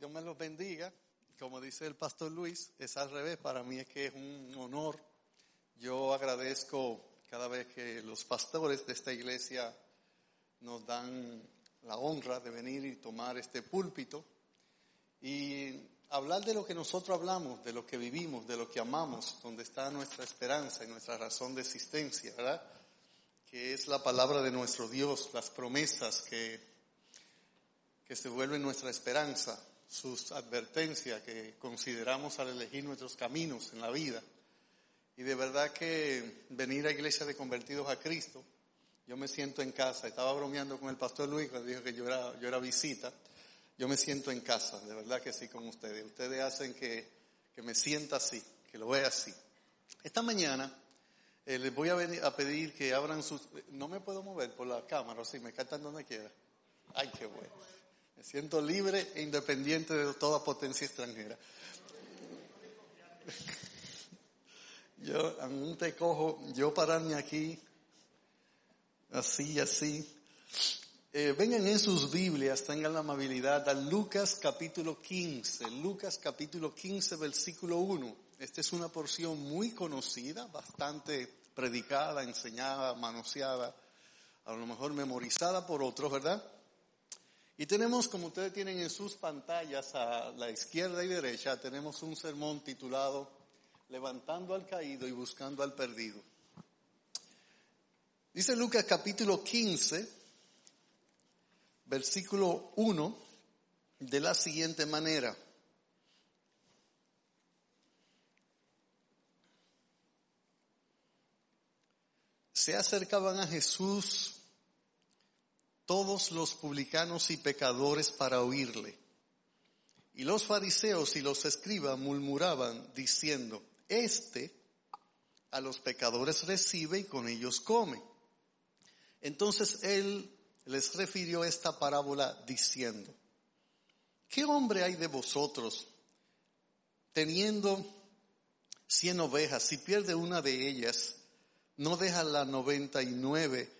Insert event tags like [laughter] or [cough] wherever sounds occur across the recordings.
Dios me los bendiga. Como dice el pastor Luis, es al revés. Para mí es que es un honor. Yo agradezco cada vez que los pastores de esta iglesia nos dan la honra de venir y tomar este púlpito y hablar de lo que nosotros hablamos, de lo que vivimos, de lo que amamos, donde está nuestra esperanza y nuestra razón de existencia, ¿verdad? Que es la palabra de nuestro Dios, las promesas que, que se vuelven nuestra esperanza, sus advertencias que consideramos al elegir nuestros caminos en la vida. Y de verdad que venir a Iglesia de Convertidos a Cristo, yo me siento en casa. Estaba bromeando con el pastor Luis cuando dijo que yo era, yo era visita. Yo me siento en casa, de verdad que sí, con ustedes. Ustedes hacen que, que me sienta así, que lo vea así. Esta mañana eh, les voy a, venir a pedir que abran sus... No me puedo mover por la cámara, sí, me cantan donde quiera. Ay, qué bueno. Me siento libre e independiente de toda potencia extranjera. [laughs] Yo, un te cojo, yo pararme aquí, así, así. Eh, vengan en sus Biblias, tengan la amabilidad a Lucas capítulo 15, Lucas capítulo 15 versículo 1. Esta es una porción muy conocida, bastante predicada, enseñada, manoseada, a lo mejor memorizada por otros, ¿verdad? Y tenemos, como ustedes tienen en sus pantallas a la izquierda y derecha, tenemos un sermón titulado levantando al caído y buscando al perdido. Dice Lucas capítulo 15, versículo 1, de la siguiente manera. Se acercaban a Jesús todos los publicanos y pecadores para oírle. Y los fariseos y los escribas murmuraban diciendo, este a los pecadores recibe y con ellos come. Entonces él les refirió esta parábola diciendo, ¿qué hombre hay de vosotros teniendo cien ovejas, si pierde una de ellas, no deja la noventa y nueve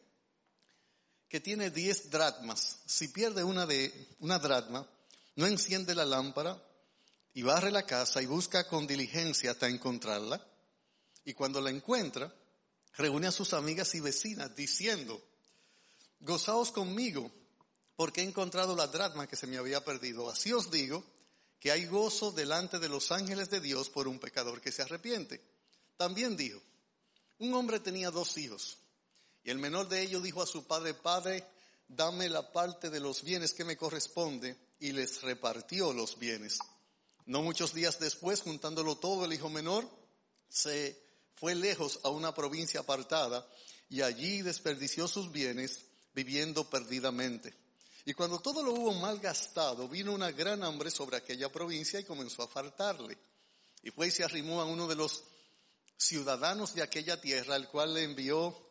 que tiene 10 dracmas, si pierde una de una dracma, no enciende la lámpara y barre la casa y busca con diligencia hasta encontrarla? Y cuando la encuentra, reúne a sus amigas y vecinas diciendo, gozaos conmigo porque he encontrado la dracma que se me había perdido. Así os digo que hay gozo delante de los ángeles de Dios por un pecador que se arrepiente. También dijo, un hombre tenía dos hijos y el menor de ellos dijo a su padre, Padre, dame la parte de los bienes que me corresponde y les repartió los bienes. No muchos días después, juntándolo todo, el hijo menor se fue lejos a una provincia apartada y allí desperdició sus bienes viviendo perdidamente. Y cuando todo lo hubo mal gastado, vino una gran hambre sobre aquella provincia y comenzó a faltarle. Y fue y se arrimó a uno de los ciudadanos de aquella tierra, el cual le envió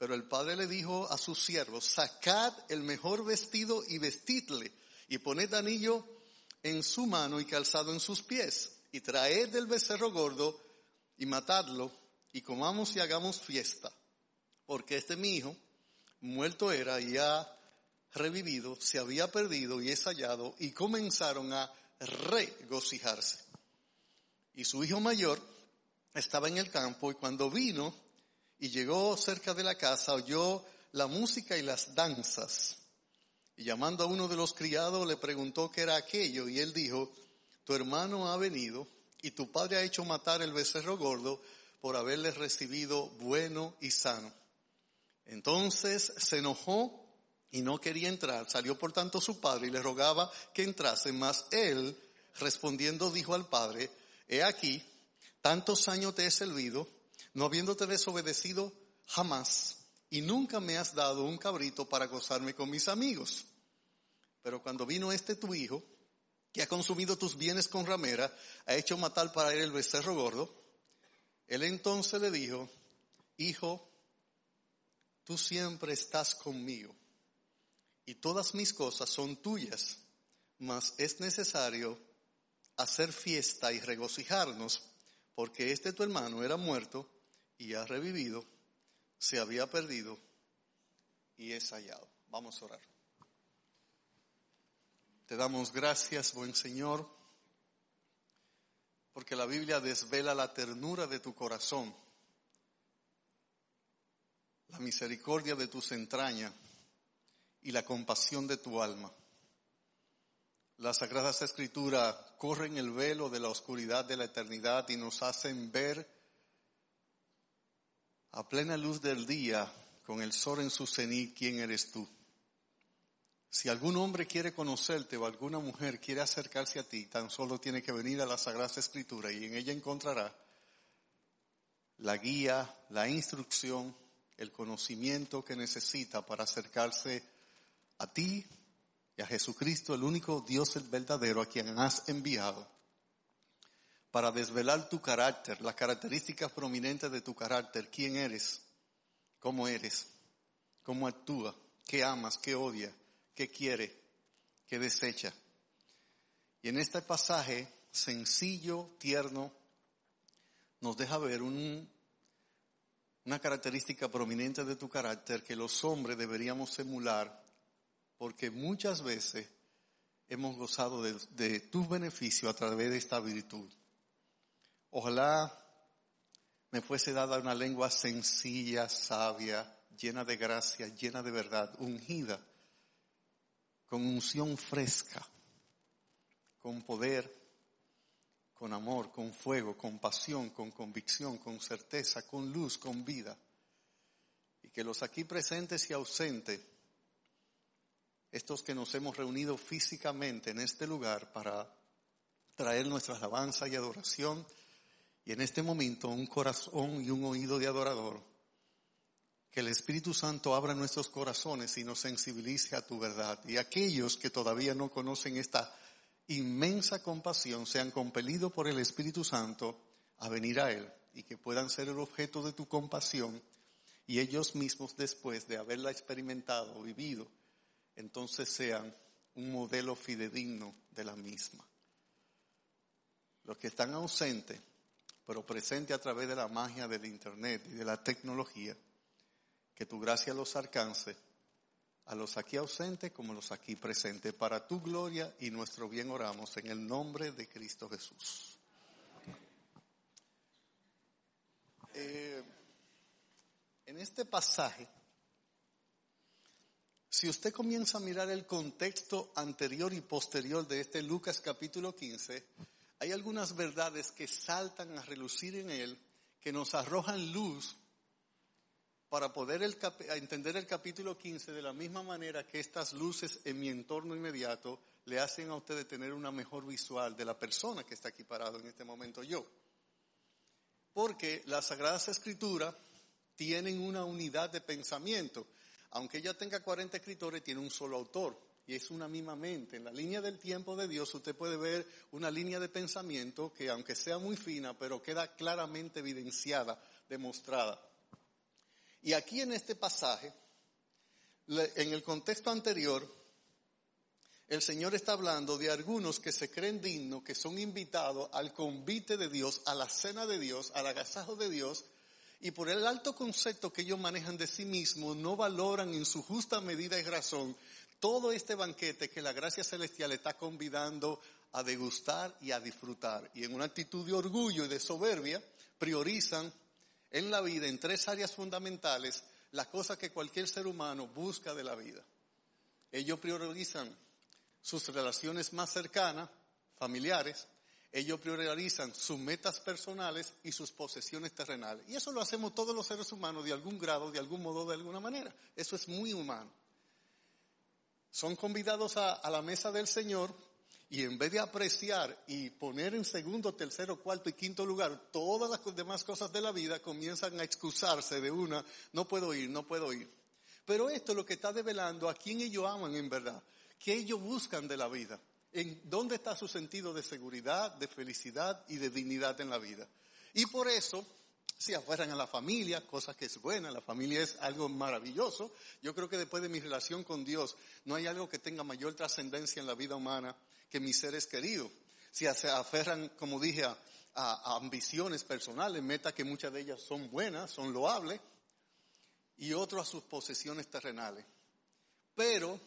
Pero el padre le dijo a sus siervos, sacad el mejor vestido y vestidle y poned anillo en su mano y calzado en sus pies y traed el becerro gordo y matadlo y comamos y hagamos fiesta, porque este mi hijo, muerto era y ha revivido, se había perdido y es hallado, y comenzaron a regocijarse. Y su hijo mayor estaba en el campo y cuando vino y llegó cerca de la casa oyó la música y las danzas. Y llamando a uno de los criados le preguntó qué era aquello y él dijo, tu hermano ha venido y tu padre ha hecho matar el becerro gordo por haberle recibido bueno y sano. Entonces se enojó y no quería entrar. Salió por tanto su padre y le rogaba que entrase, mas él respondiendo dijo al padre, he aquí, tantos años te he servido, no habiéndote desobedecido jamás, y nunca me has dado un cabrito para gozarme con mis amigos. Pero cuando vino este tu hijo, que ha consumido tus bienes con ramera, ha hecho matar para él el becerro gordo, él entonces le dijo, hijo, tú siempre estás conmigo y todas mis cosas son tuyas, mas es necesario hacer fiesta y regocijarnos, porque este tu hermano era muerto y ha revivido, se había perdido y es hallado. Vamos a orar. Te damos gracias, buen Señor, porque la Biblia desvela la ternura de tu corazón, la misericordia de tus entrañas y la compasión de tu alma. Las Sagradas Escrituras corren el velo de la oscuridad de la eternidad y nos hacen ver a plena luz del día, con el sol en su cenit, quién eres tú. Si algún hombre quiere conocerte o alguna mujer quiere acercarse a ti, tan solo tiene que venir a la Sagrada Escritura y en ella encontrará la guía, la instrucción, el conocimiento que necesita para acercarse a ti y a Jesucristo, el único Dios el verdadero a quien has enviado, para desvelar tu carácter, las características prominentes de tu carácter, quién eres, cómo eres, cómo actúa, qué amas, qué odia, qué quiere, qué desecha. Y en este pasaje sencillo, tierno, nos deja ver un, una característica prominente de tu carácter que los hombres deberíamos emular porque muchas veces hemos gozado de, de tus beneficios a través de esta virtud. Ojalá me fuese dada una lengua sencilla, sabia, llena de gracia, llena de verdad, ungida, con unción fresca, con poder, con amor, con fuego, con pasión, con convicción, con certeza, con luz, con vida. Y que los aquí presentes y ausentes estos que nos hemos reunido físicamente en este lugar para traer nuestra alabanza y adoración, y en este momento un corazón y un oído de adorador, que el Espíritu Santo abra nuestros corazones y nos sensibilice a tu verdad. Y aquellos que todavía no conocen esta inmensa compasión sean compelidos por el Espíritu Santo a venir a Él y que puedan ser el objeto de tu compasión y ellos mismos después de haberla experimentado, vivido, entonces sean un modelo fidedigno de la misma. Los que están ausentes, pero presentes a través de la magia del Internet y de la tecnología, que tu gracia los alcance a los aquí ausentes como los aquí presentes. Para tu gloria y nuestro bien oramos en el nombre de Cristo Jesús. Eh, en este pasaje, si usted comienza a mirar el contexto anterior y posterior de este Lucas capítulo 15, hay algunas verdades que saltan a relucir en él, que nos arrojan luz para poder entender el capítulo 15 de la misma manera que estas luces en mi entorno inmediato le hacen a usted tener una mejor visual de la persona que está aquí parado en este momento yo. Porque las Sagradas Escrituras tienen una unidad de pensamiento aunque ella tenga 40 escritores, tiene un solo autor. Y es una misma mente. En la línea del tiempo de Dios usted puede ver una línea de pensamiento que aunque sea muy fina, pero queda claramente evidenciada, demostrada. Y aquí en este pasaje, en el contexto anterior, el Señor está hablando de algunos que se creen dignos, que son invitados al convite de Dios, a la cena de Dios, al agasajo de Dios, y por el alto concepto que ellos manejan de sí mismos, no valoran en su justa medida y razón todo este banquete que la gracia celestial está convidando a degustar y a disfrutar. Y en una actitud de orgullo y de soberbia, priorizan en la vida, en tres áreas fundamentales, las cosas que cualquier ser humano busca de la vida. Ellos priorizan sus relaciones más cercanas, familiares, ellos priorizan sus metas personales y sus posesiones terrenales. Y eso lo hacemos todos los seres humanos de algún grado, de algún modo, de alguna manera. Eso es muy humano. Son convidados a, la mesa del Señor y en vez de apreciar y poner en segundo, tercero, cuarto y quinto lugar todas las demás cosas de la vida, comienzan a excusarse de una, no puedo ir, no puedo ir. Pero esto es lo que está develando a quién ellos aman en verdad, qué ellos buscan de la vida, en dónde está su sentido de seguridad, de felicidad y de dignidad en la vida. Y por eso se aferran a la familia, cosa que es buena, la familia es algo maravilloso. Yo creo que después de mi relación con Dios, no hay algo que tenga mayor trascendencia en la vida humana que mis seres queridos. Si se aferran, como dije, a, ambiciones personales, metas que muchas de ellas son buenas, son loables, y otros a sus posesiones terrenales. Pero,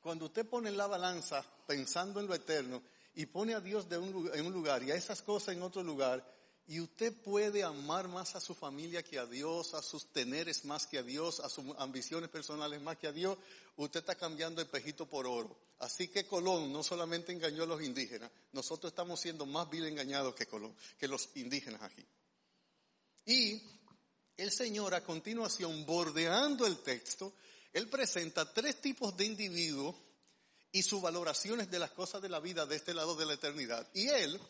cuando usted pone la balanza pensando en lo eterno y pone a Dios de en un lugar y a esas cosas en otro lugar, y usted puede amar más a su familia que a Dios, a sus teneres más que a Dios, a sus ambiciones personales más que a Dios. Usted está cambiando el pejito por oro. Así que Colón no solamente engañó a los indígenas, nosotros estamos siendo más bien engañados que Colón, que los indígenas aquí. Y el Señor a continuación, bordeando el texto, Él presenta tres tipos de individuos y sus valoraciones de las cosas de la vida de este lado de la eternidad. Y Él,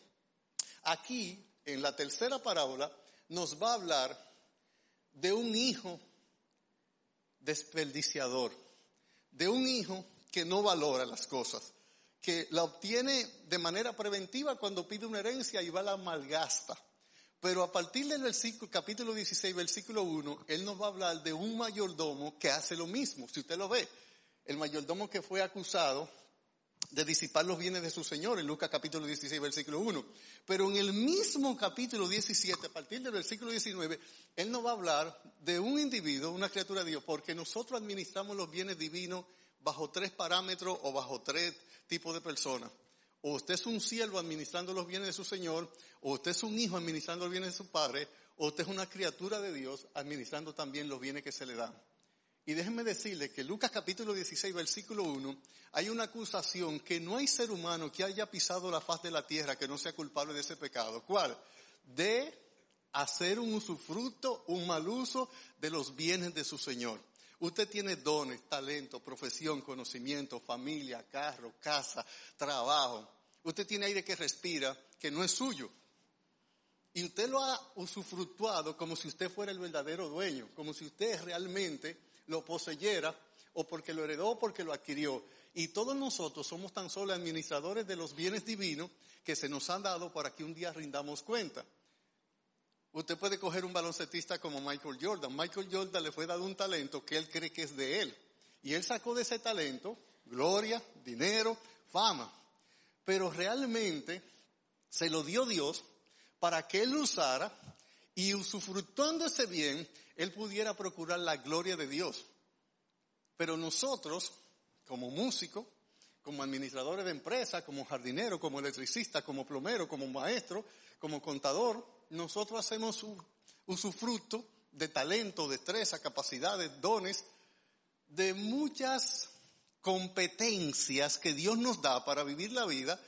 aquí, en la tercera parábola nos va a hablar de un hijo desperdiciador, de un hijo que no valora las cosas, que la obtiene de manera preventiva cuando pide una herencia y va a la malgasta. Pero a partir del versículo, capítulo 16, versículo 1, él nos va a hablar de un mayordomo que hace lo mismo. Si usted lo ve, el mayordomo que fue acusado de disipar los bienes de su Señor, en Lucas capítulo 16, versículo 1. Pero en el mismo capítulo 17, a partir del versículo 19, Él nos va a hablar de un individuo, una criatura de Dios, porque nosotros administramos los bienes divinos bajo tres parámetros o bajo tres tipos de personas. O usted es un siervo administrando los bienes de su Señor, o usted es un hijo administrando los bienes de su Padre, o usted es una criatura de Dios administrando también los bienes que se le dan. Y déjenme decirle que Lucas capítulo 16, versículo 1, hay una acusación que no hay ser humano que haya pisado la faz de la tierra que no sea culpable de ese pecado. ¿Cuál? De hacer un usufructo, un mal uso de los bienes de su Señor. Usted tiene dones, talento, profesión, conocimiento, familia, carro, casa, trabajo. Usted tiene aire que respira, que no es suyo. Y usted lo ha usufructuado como si usted fuera el verdadero dueño, como si usted realmente lo poseyera o porque lo heredó o porque lo adquirió. Y todos nosotros somos tan solo administradores de los bienes divinos que se nos han dado para que un día rindamos cuenta. Usted puede coger un baloncetista como Michael Jordan. Michael Jordan le fue dado un talento que él cree que es de él. Y él sacó de ese talento gloria, dinero, fama. Pero realmente se lo dio Dios para que él lo usara y usufructuando ese bien, él pudiera procurar la gloria de Dios. Pero nosotros, como músicos, como administradores de empresa, como jardinero, como electricista, como plomero, como maestro, como contador, nosotros hacemos usufructo de talento, destreza, capacidades, dones, de muchas competencias que Dios nos da para vivir la vida,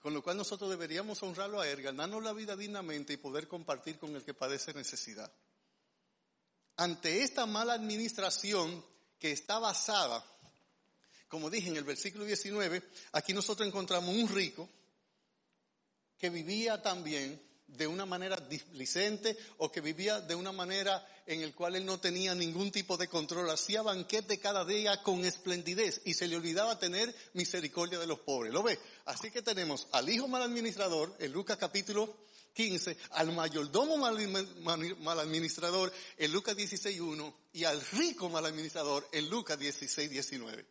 con lo cual nosotros deberíamos honrarlo a Él, ganarnos la vida dignamente y poder compartir con el que padece necesidad ante esta mala administración que está basada, como dije en el versículo 19, aquí nosotros encontramos un rico que vivía también de una manera displicente o que vivía de una manera en el cual él no tenía ningún tipo de control, hacía banquete cada día con esplendidez y se le olvidaba tener misericordia de los pobres. ¿Lo ve? Así que tenemos al hijo mal administrador, en Lucas capítulo 15, al mayordomo mal, administrador en Lucas 16, 1 y al rico mal administrador en Lucas 16, 19.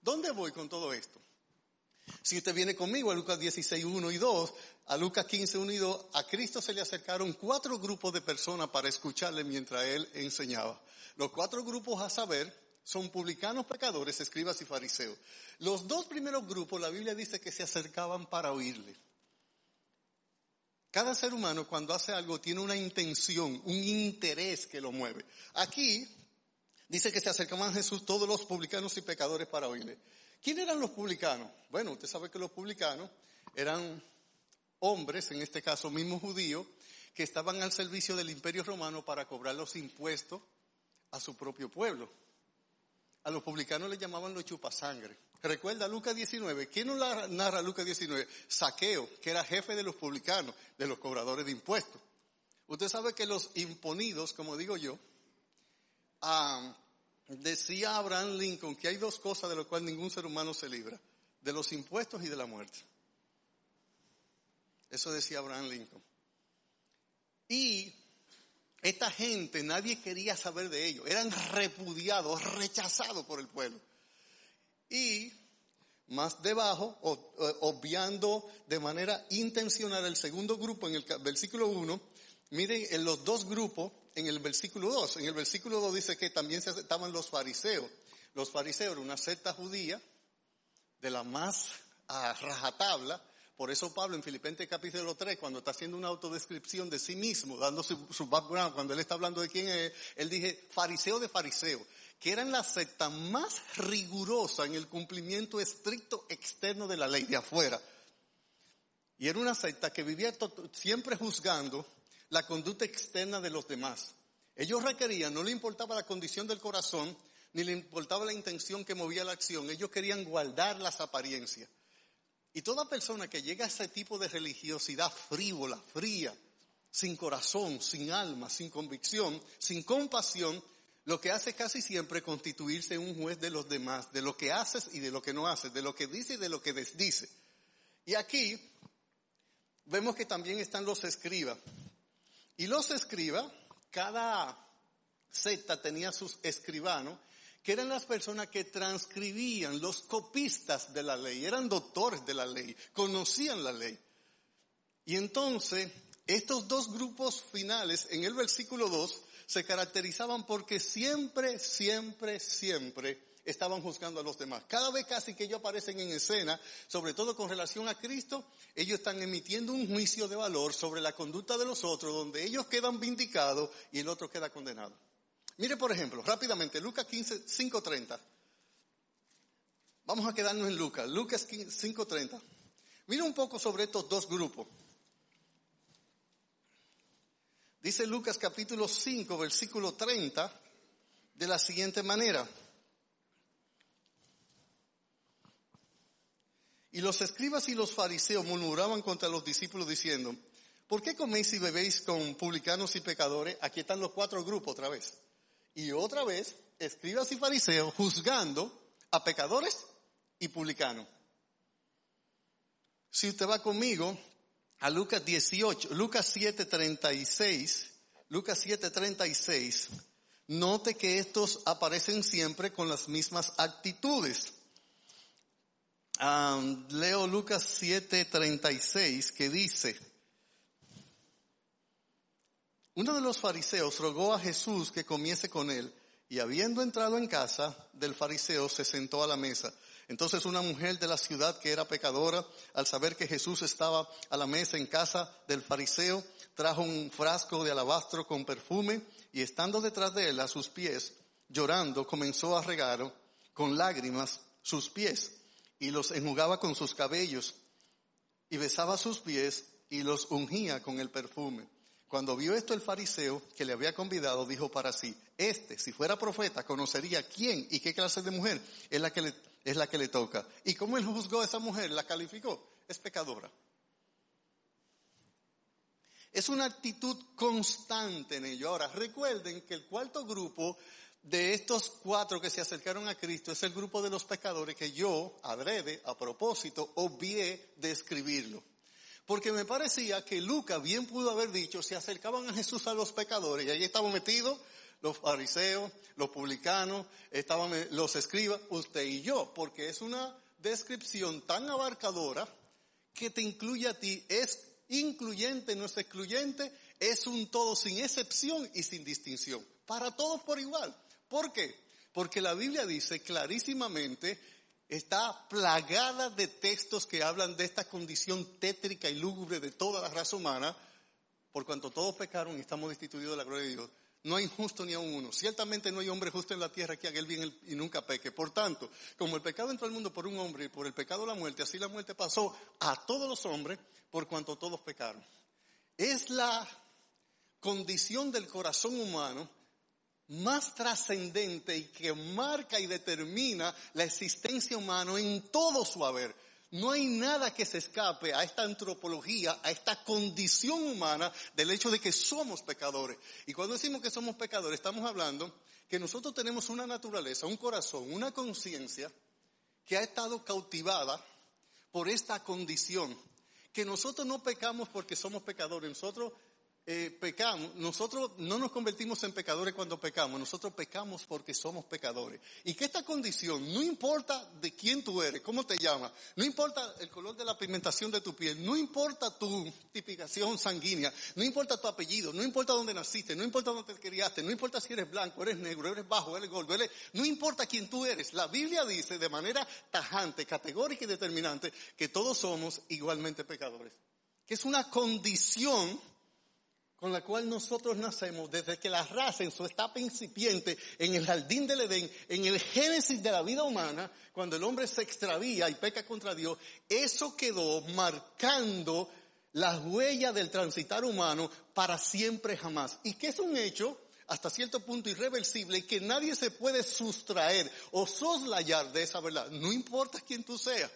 ¿Dónde voy con todo esto? Si usted viene conmigo a Lucas 16, 1 y 2, a Lucas 15, 1 y 2, a Cristo se le acercaron cuatro grupos de personas para escucharle mientras él enseñaba. Los cuatro grupos a saber son publicanos, pecadores, escribas y fariseos. Los dos primeros grupos, la Biblia dice que se acercaban para oírle. Cada ser humano cuando hace algo tiene una intención, un interés que lo mueve. Aquí dice que se acercaban a Jesús todos los publicanos y pecadores para oírle. ¿Quién eran los publicanos? Bueno, usted sabe que los publicanos eran hombres, en este caso mismo judíos, que estaban al servicio del imperio romano para cobrar los impuestos a su propio pueblo. A los publicanos le llamaban los chupasangre. Recuerda Lucas 19. ¿Quién nos narra Lucas 19? Saqueo, que era jefe de los publicanos, de los cobradores de impuestos. Usted sabe que los imponidos, como digo yo, ah, decía Abraham Lincoln que hay dos cosas de las cuales ningún ser humano se libra, de los impuestos y de la muerte. Eso decía Abraham Lincoln. Y esta gente, nadie quería saber de ellos, eran repudiados, rechazados por el pueblo. Y más debajo, obviando de manera intencional el segundo grupo en el versículo 1, miren en los dos grupos en el versículo 2. En el versículo 2 dice que también se aceptaban los fariseos. Los fariseos eran una secta judía de la más a rajatabla. Por eso Pablo en Filipenses capítulo 3, cuando está haciendo una autodescripción de sí mismo, dando su, background, cuando él está hablando de quién es, él dije fariseo de fariseo, que eran la secta más rigurosa en el cumplimiento estricto externo de la ley, de afuera. Y era una secta que vivía siempre juzgando la conducta externa de los demás. Ellos requerían, no le importaba la condición del corazón, ni le importaba la intención que movía la acción, ellos querían guardar las apariencias. Y toda persona que llega a ese tipo de religiosidad frívola, fría, sin corazón, sin alma, sin convicción, sin compasión, lo que hace casi siempre constituirse un juez de los demás, de lo que haces y de lo que no haces, de lo que dice y de lo que desdice. Y aquí vemos que también están los escribas. Y los escribas, cada secta tenía sus escribanos, que eran las personas que transcribían, los copistas de la ley, eran doctores de la ley, conocían la ley. Y entonces, estos dos grupos finales en el versículo 2 se caracterizaban porque siempre, siempre, siempre estaban juzgando a los demás. Cada vez casi que ellos aparecen en escena, sobre todo con relación a Cristo, ellos están emitiendo un juicio de valor sobre la conducta de los otros, donde ellos quedan vindicados y el otro queda condenado. Mire, por ejemplo, rápidamente, Lucas 15, 5.30. Vamos a quedarnos en Lucas, Lucas 5.30. Mire un poco sobre estos dos grupos. Dice Lucas capítulo 5, versículo 30, de la siguiente manera. Y los escribas y los fariseos murmuraban contra los discípulos diciendo, ¿por qué coméis y bebéis con publicanos y pecadores? Aquí están los cuatro grupos otra vez. Y otra vez, escribas y fariseos juzgando a pecadores y publicanos. Si usted va conmigo a Lucas 18, Lucas 7:36, Lucas 7:36, note que estos aparecen siempre con las mismas actitudes leo Lucas 7:36 que dice, uno de los fariseos rogó a Jesús que comiese con él y habiendo entrado en casa del fariseo se sentó a la mesa. Entonces una mujer de la ciudad que era pecadora, al saber que Jesús estaba a la mesa en casa del fariseo, trajo un frasco de alabastro con perfume y estando detrás de él a sus pies, llorando, comenzó a regar con lágrimas sus pies y los enjugaba con sus cabellos y besaba sus pies y los ungía con el perfume. Cuando vio esto el fariseo que le había convidado, dijo para sí, este, si fuera profeta, conocería quién y qué clase de mujer es la que le, es la que le toca. Y cómo él juzgó a esa mujer, la calificó, es pecadora. Es una actitud constante en ello. Ahora, recuerden que el cuarto grupo de estos cuatro que se acercaron a Cristo es el grupo de los pecadores que yo, adrede, a propósito, obvié de escribirlo. Porque me parecía que Lucas bien pudo haber dicho, se acercaban a Jesús a los pecadores y ahí estaban metidos los fariseos, los publicanos, estaban los escribas, usted y yo, porque es una descripción tan abarcadora que te incluye a ti. Es incluyente, no es excluyente, es un todo sin excepción y sin distinción. Para todos por igual. ¿Por qué? Porque la Biblia dice clarísimamente, está plagada de textos que hablan de esta condición tétrica y lúgubre de toda la raza humana, por cuanto todos pecaron y estamos destituidos de la gloria de Dios. No hay justo ni a uno. Ciertamente no hay hombre justo en la tierra que haga el bien y nunca peque. Por tanto, como el pecado entró al mundo por un hombre y por el pecado la muerte, así la muerte pasó a todos los hombres por cuanto todos pecaron. Es la condición del corazón humano más trascendente y que marca y determina la existencia humana en todo su haber. No hay nada que se escape a esta antropología, a esta condición humana del hecho de que somos pecadores. Y cuando decimos que somos pecadores, estamos hablando que nosotros tenemos una naturaleza, un corazón, una conciencia que ha estado cautivada por esta condición. Que nosotros no pecamos porque somos pecadores, nosotros eh, pecamos, nosotros no nos convertimos en pecadores cuando pecamos, nosotros pecamos porque somos pecadores. Y que esta condición, no importa de quién tú eres, cómo te llamas, no importa el color de la pigmentación de tu piel, no importa tu tipificación sanguínea, no importa tu apellido, no importa dónde naciste, no importa dónde te criaste, no importa si eres blanco, eres negro, eres bajo, eres gordo, eres, no importa quién tú eres. La Biblia dice de manera tajante, categórica y determinante que todos somos igualmente pecadores. Que es una condición con la cual nosotros nacemos desde que la raza en su etapa incipiente, en el jardín del Edén, en el génesis de la vida humana, cuando el hombre se extravía y peca contra Dios, eso quedó marcando las huellas del transitar humano para siempre jamás. Y que es un hecho hasta cierto punto irreversible y que nadie se puede sustraer o soslayar de esa verdad. No importa quién tú seas.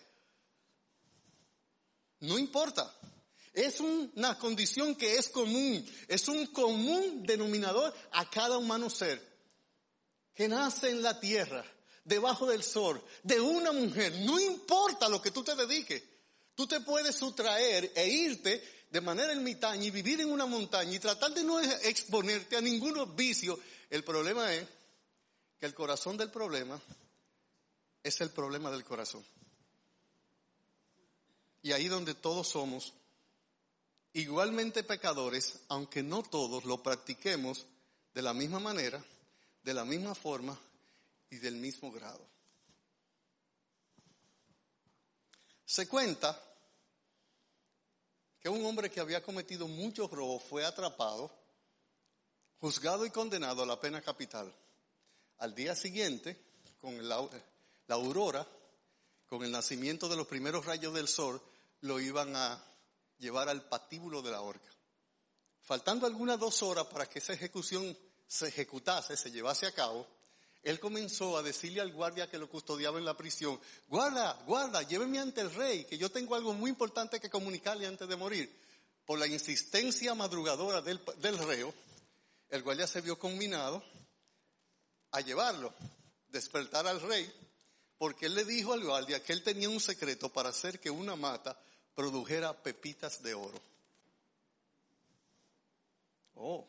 No importa. Es una condición que es común, es un común denominador a cada humano ser que nace en la tierra, debajo del sol, de una mujer, no importa lo que tú te dediques, tú te puedes sustraer e irte de manera ermitaña y vivir en una montaña y tratar de no exponerte a ningún vicio. El problema es que el corazón del problema es el problema del corazón. Y ahí donde todos somos igualmente pecadores, aunque no todos lo practiquemos de la misma manera, de la misma forma y del mismo grado. Se cuenta que un hombre que había cometido muchos robos fue atrapado, juzgado y condenado a la pena capital. Al día siguiente, con la, aurora, con el nacimiento de los primeros rayos del sol, lo iban a llevar al patíbulo de la horca. Faltando algunas dos horas para que esa ejecución se ejecutase, se llevase a cabo, él comenzó a decirle al guardia que lo custodiaba en la prisión, guarda, guarda, lléveme ante el rey, que yo tengo algo muy importante que comunicarle antes de morir. Por la insistencia madrugadora del, del reo, el guardia se vio combinado a llevarlo, despertar al rey, porque él le dijo al guardia que él tenía un secreto para hacer que una mata produjera pepitas de oro. Oh,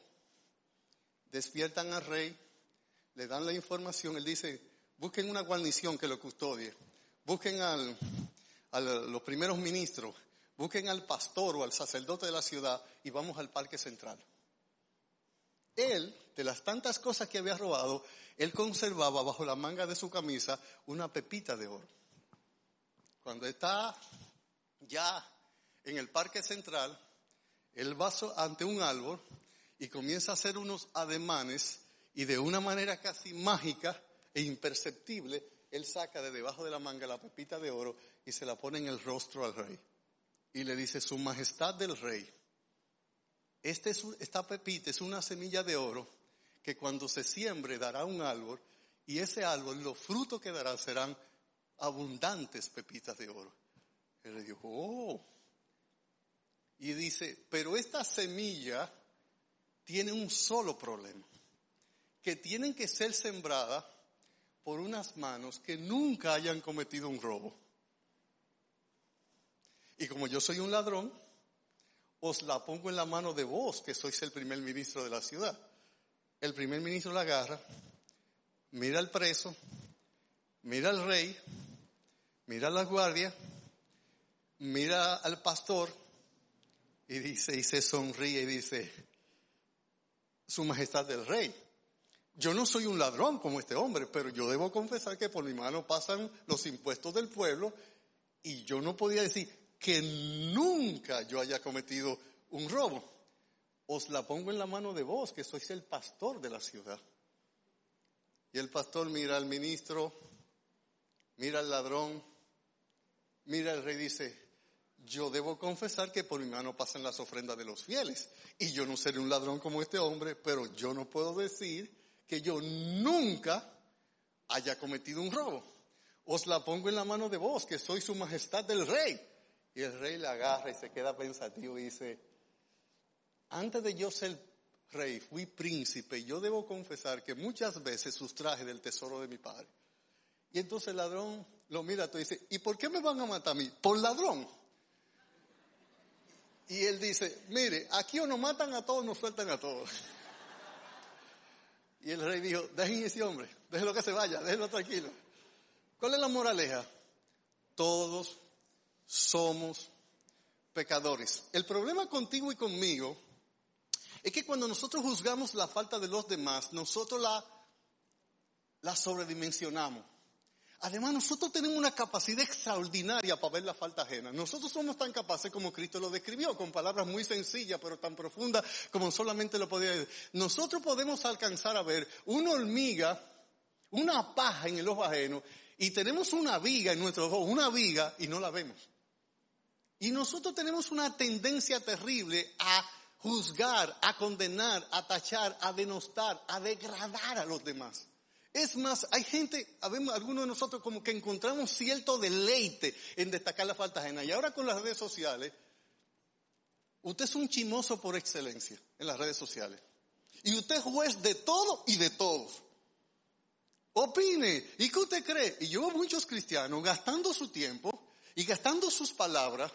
despiertan al rey, le dan la información, él dice, busquen una guarnición que lo custodie, busquen al, a los primeros ministros, busquen al pastor o al sacerdote de la ciudad y vamos al parque central. Él, de las tantas cosas que había robado, él conservaba bajo la manga de su camisa una pepita de oro. Cuando está ya en el parque central, él va ante un árbol y comienza a hacer unos ademanes y de una manera casi mágica e imperceptible, él saca de debajo de la manga la pepita de oro y se la pone en el rostro al rey. Y le dice, Su Majestad del Rey, este es, esta pepita es una semilla de oro que cuando se siembre dará un árbol y ese árbol, los frutos que dará serán abundantes pepitas de oro. Él le dijo, oh. Y dice, pero esta semilla tiene un solo problema, que tienen que ser sembradas por unas manos que nunca hayan cometido un robo. Y como yo soy un ladrón, os la pongo en la mano de vos, que sois el primer ministro de la ciudad. El primer ministro la agarra, mira al preso, mira al rey, mira a la guardia, mira al pastor y dice, y se sonríe y dice, Su Majestad el Rey. Yo no soy un ladrón como este hombre, pero yo debo confesar que por mi mano pasan los impuestos del pueblo y yo no podía decir que nunca yo haya cometido un robo. Os la pongo en la mano de vos, que sois el pastor de la ciudad. Y el pastor mira al ministro, mira al ladrón, mira al rey y dice, yo debo confesar que por mi mano pasan las ofrendas de los fieles. Y yo no seré un ladrón como este hombre, pero yo no puedo decir que yo nunca haya cometido un robo. Os la pongo en la mano de vos, que soy su majestad del rey. Y el rey la agarra y se queda pensativo y dice, antes de yo ser rey, fui príncipe, yo debo confesar que muchas veces sustraje del tesoro de mi padre. Y entonces el ladrón lo mira y dice, ¿y por qué me van a matar a mí? Por ladrón. Y él dice, mire, aquí o nos matan a todos, nos sueltan a todos. Y el rey dijo, dejen ese hombre, déjenlo que se vaya, déjenlo tranquilo. ¿Cuál es la moraleja? Todos somos pecadores. El problema contigo y conmigo es que cuando nosotros juzgamos la falta de los demás, nosotros la, la sobredimensionamos. Además, nosotros tenemos una capacidad extraordinaria para ver la falta ajena. Nosotros somos tan capaces como Cristo lo describió, con palabras muy sencillas, pero tan profundas como solamente lo podía decir. Nosotros podemos alcanzar a ver una hormiga, una paja en el ojo ajeno, y tenemos una viga en nuestro ojo, una viga, y no la vemos. Y nosotros tenemos una tendencia terrible a juzgar, a condenar, a tachar, a denostar, a degradar a los demás. Es más, hay gente, algunos de nosotros como que encontramos cierto deleite en destacar la falta ajena. Y ahora con las redes sociales, usted es un chimoso por excelencia en las redes sociales. Y usted es juez de todo y de todos. Opine. ¿Y qué usted cree? Y yo veo muchos cristianos gastando su tiempo y gastando sus palabras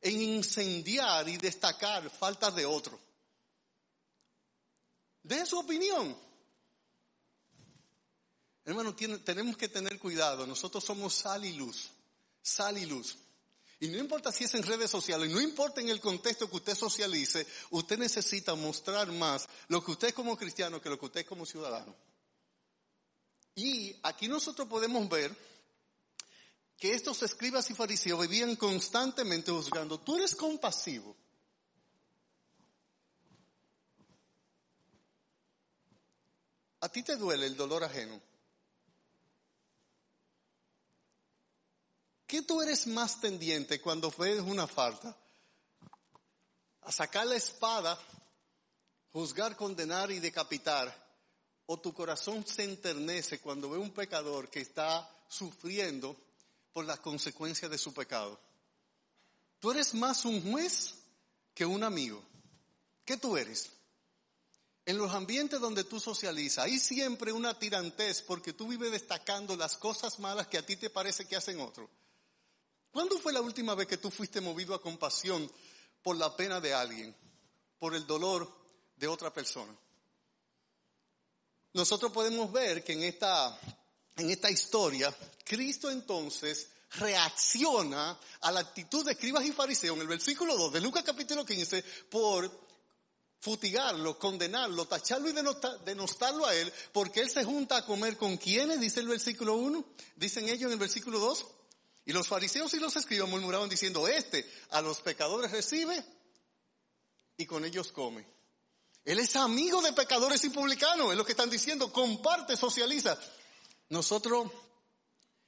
en incendiar y destacar faltas de otro. De su opinión. Hermano, tenemos que tener cuidado. Nosotros somos sal y luz. Sal y luz. Y no importa si es en redes sociales, no importa en el contexto que usted socialice, usted necesita mostrar más lo que usted es como cristiano que lo que usted es como ciudadano. Y aquí nosotros podemos ver que estos escribas y fariseos vivían constantemente juzgando, tú eres compasivo. A ti te duele el dolor ajeno. ¿Qué tú eres más tendiente cuando ves una falta? A sacar la espada, juzgar, condenar y decapitar. O tu corazón se enternece cuando ve un pecador que está sufriendo por las consecuencias de su pecado. Tú eres más un juez que un amigo. ¿Qué tú eres? En los ambientes donde tú socializas, hay siempre una tirantez porque tú vives destacando las cosas malas que a ti te parece que hacen otros. ¿Cuándo fue la última vez que tú fuiste movido a compasión por la pena de alguien, por el dolor de otra persona? Nosotros podemos ver que en esta, en esta historia, Cristo entonces reacciona a la actitud de escribas y fariseos en el versículo 2 de Lucas capítulo 15 por futigarlo, condenarlo, tacharlo y denostarlo a él, porque él se junta a comer con quienes, dice el versículo 1, dicen ellos en el versículo 2, y los fariseos y los escribas murmuraban diciendo, este a los pecadores recibe y con ellos come. Él es amigo de pecadores y publicanos, es lo que están diciendo, comparte, socializa. Nosotros,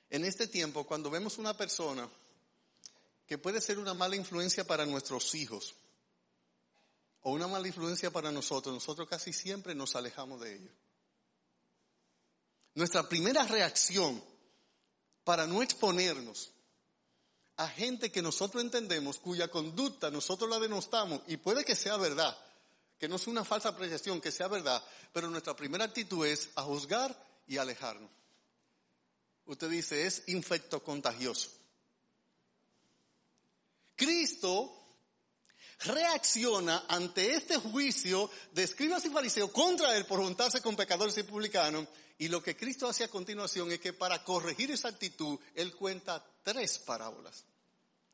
en este tiempo, cuando vemos una persona que puede ser una mala influencia para nuestros hijos, o una mala influencia para nosotros, nosotros casi siempre nos alejamos de ellos. Nuestra primera reacción para no exponernos a gente que nosotros entendemos, cuya conducta nosotros la denostamos, y puede que sea verdad, que no es una falsa apreciación, que sea verdad, pero nuestra primera actitud es a juzgar y alejarnos. Usted dice, es infecto contagioso. Cristo reacciona ante este juicio de escribas y fariseos contra él por juntarse con pecadores y publicanos. Y lo que Cristo hace a continuación es que para corregir esa actitud, él cuenta tres parábolas.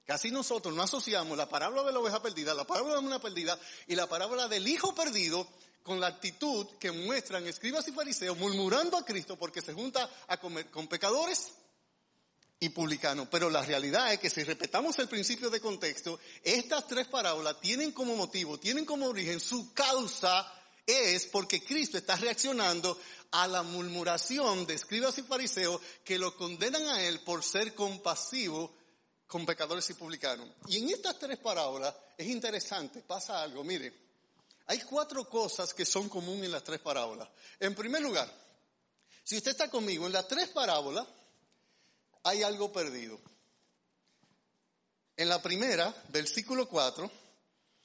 Casi nosotros no asociamos la parábola de la oveja perdida, la parábola de una perdida y la parábola del hijo perdido con la actitud que muestran escribas y fariseos murmurando a Cristo porque se junta a comer con pecadores y publicanos. Pero la realidad es que si respetamos el principio de contexto, estas tres parábolas tienen como motivo, tienen como origen, su causa es porque Cristo está reaccionando a la murmuración de escribas y fariseos que lo condenan a él por ser compasivo con pecadores y publicanos. Y en estas tres parábolas es interesante, pasa algo, mire, hay cuatro cosas que son comunes en las tres parábolas. En primer lugar, si usted está conmigo, en las tres parábolas hay algo perdido. En la primera, versículo 4,